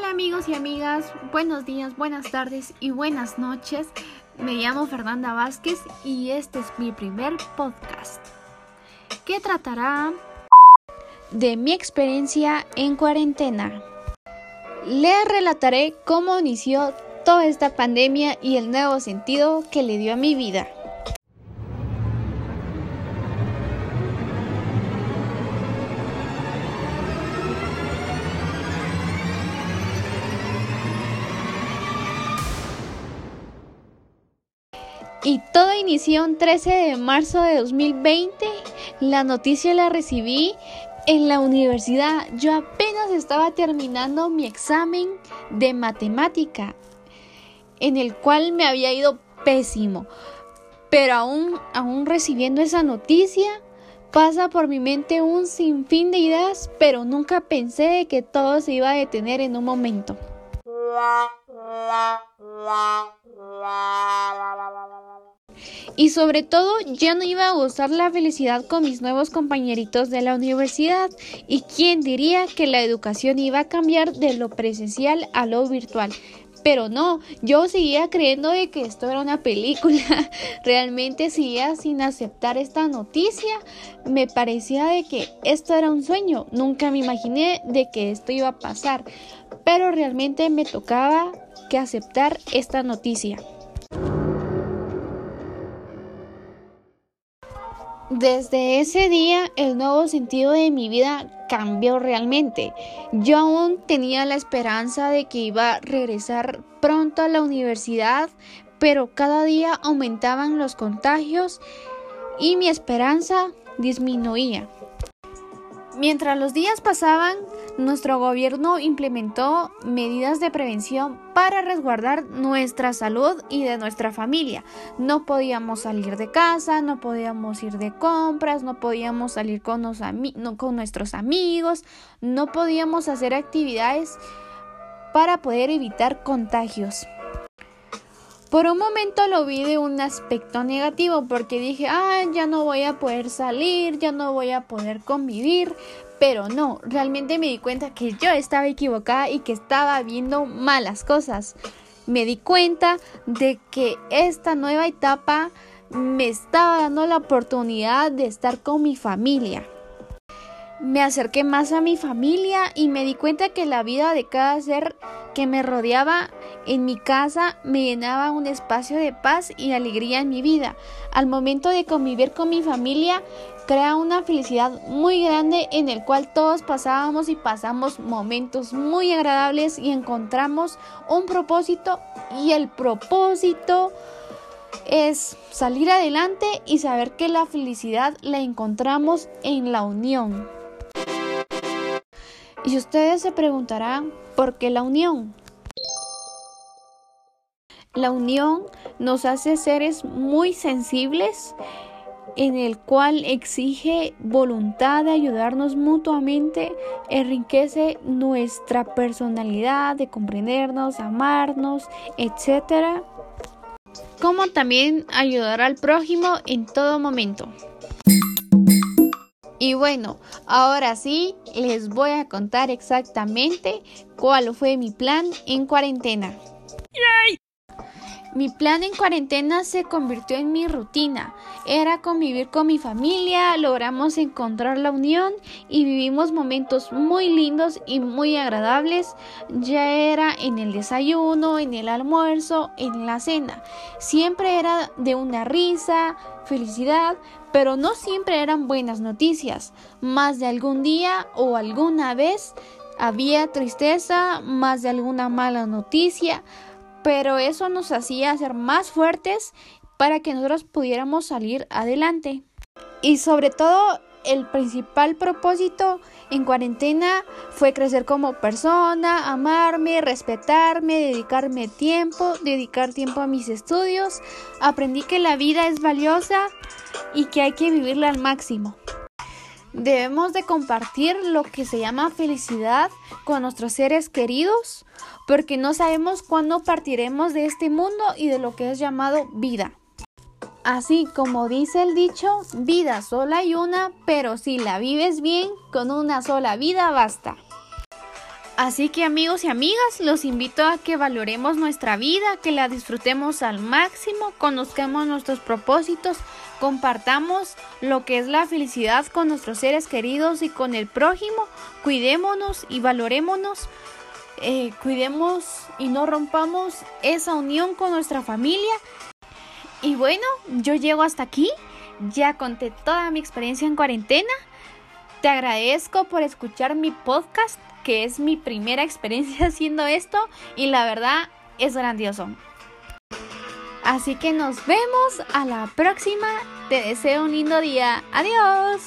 Hola amigos y amigas, buenos días, buenas tardes y buenas noches. Me llamo Fernanda Vázquez y este es mi primer podcast que tratará de mi experiencia en cuarentena. Les relataré cómo inició toda esta pandemia y el nuevo sentido que le dio a mi vida. Y todo inició el 13 de marzo de 2020. La noticia la recibí en la universidad. Yo apenas estaba terminando mi examen de matemática, en el cual me había ido pésimo. Pero aún, aún recibiendo esa noticia, pasa por mi mente un sinfín de ideas, pero nunca pensé que todo se iba a detener en un momento. Y sobre todo ya no iba a gozar la felicidad con mis nuevos compañeritos de la universidad. ¿Y quién diría que la educación iba a cambiar de lo presencial a lo virtual? Pero no, yo seguía creyendo de que esto era una película. Realmente seguía sin aceptar esta noticia. Me parecía de que esto era un sueño. Nunca me imaginé de que esto iba a pasar. Pero realmente me tocaba que aceptar esta noticia. Desde ese día el nuevo sentido de mi vida cambió realmente. Yo aún tenía la esperanza de que iba a regresar pronto a la universidad, pero cada día aumentaban los contagios y mi esperanza disminuía. Mientras los días pasaban, nuestro gobierno implementó medidas de prevención para resguardar nuestra salud y de nuestra familia. No podíamos salir de casa, no podíamos ir de compras, no podíamos salir con, nuestros amigos, no podíamos hacer actividades para poder evitar contagios. Por un momento lo vi de un aspecto negativo porque dije, ah, ya no voy a poder salir, ya no voy a poder convivir, pero no, realmente me di cuenta que yo estaba equivocada y que estaba viendo malas cosas. Me di cuenta de que esta nueva etapa me estaba dando la oportunidad de estar con mi familia. Me acerqué más a mi familia y me di cuenta que la vida de cada ser que me rodeaba en mi casa me llenaba un espacio de paz y alegría en mi vida. Al momento de convivir con mi familia, crea una felicidad muy grande en el cual todos pasábamos y pasamos momentos muy agradables y encontramos un propósito y el propósito es salir adelante y saber que la felicidad la encontramos en la unión. Y ustedes se preguntarán, ¿por qué la unión? La unión nos hace seres muy sensibles en el cual exige voluntad de ayudarnos mutuamente, enriquece nuestra personalidad de comprendernos, amarnos, etc. Como también ayudar al prójimo en todo momento. Y bueno, ahora sí les voy a contar exactamente cuál fue mi plan en cuarentena. Mi plan en cuarentena se convirtió en mi rutina. Era convivir con mi familia, logramos encontrar la unión y vivimos momentos muy lindos y muy agradables. Ya era en el desayuno, en el almuerzo, en la cena. Siempre era de una risa, felicidad, pero no siempre eran buenas noticias. Más de algún día o alguna vez había tristeza, más de alguna mala noticia pero eso nos hacía ser más fuertes para que nosotros pudiéramos salir adelante. Y sobre todo, el principal propósito en cuarentena fue crecer como persona, amarme, respetarme, dedicarme tiempo, dedicar tiempo a mis estudios. Aprendí que la vida es valiosa y que hay que vivirla al máximo. Debemos de compartir lo que se llama felicidad con nuestros seres queridos porque no sabemos cuándo partiremos de este mundo y de lo que es llamado vida. Así como dice el dicho, vida sola hay una, pero si la vives bien, con una sola vida basta. Así que amigos y amigas, los invito a que valoremos nuestra vida, que la disfrutemos al máximo, conozcamos nuestros propósitos, compartamos lo que es la felicidad con nuestros seres queridos y con el prójimo, cuidémonos y valorémonos, eh, cuidemos y no rompamos esa unión con nuestra familia. Y bueno, yo llego hasta aquí, ya conté toda mi experiencia en cuarentena. Te agradezco por escuchar mi podcast que es mi primera experiencia haciendo esto y la verdad es grandioso. Así que nos vemos a la próxima. Te deseo un lindo día. Adiós.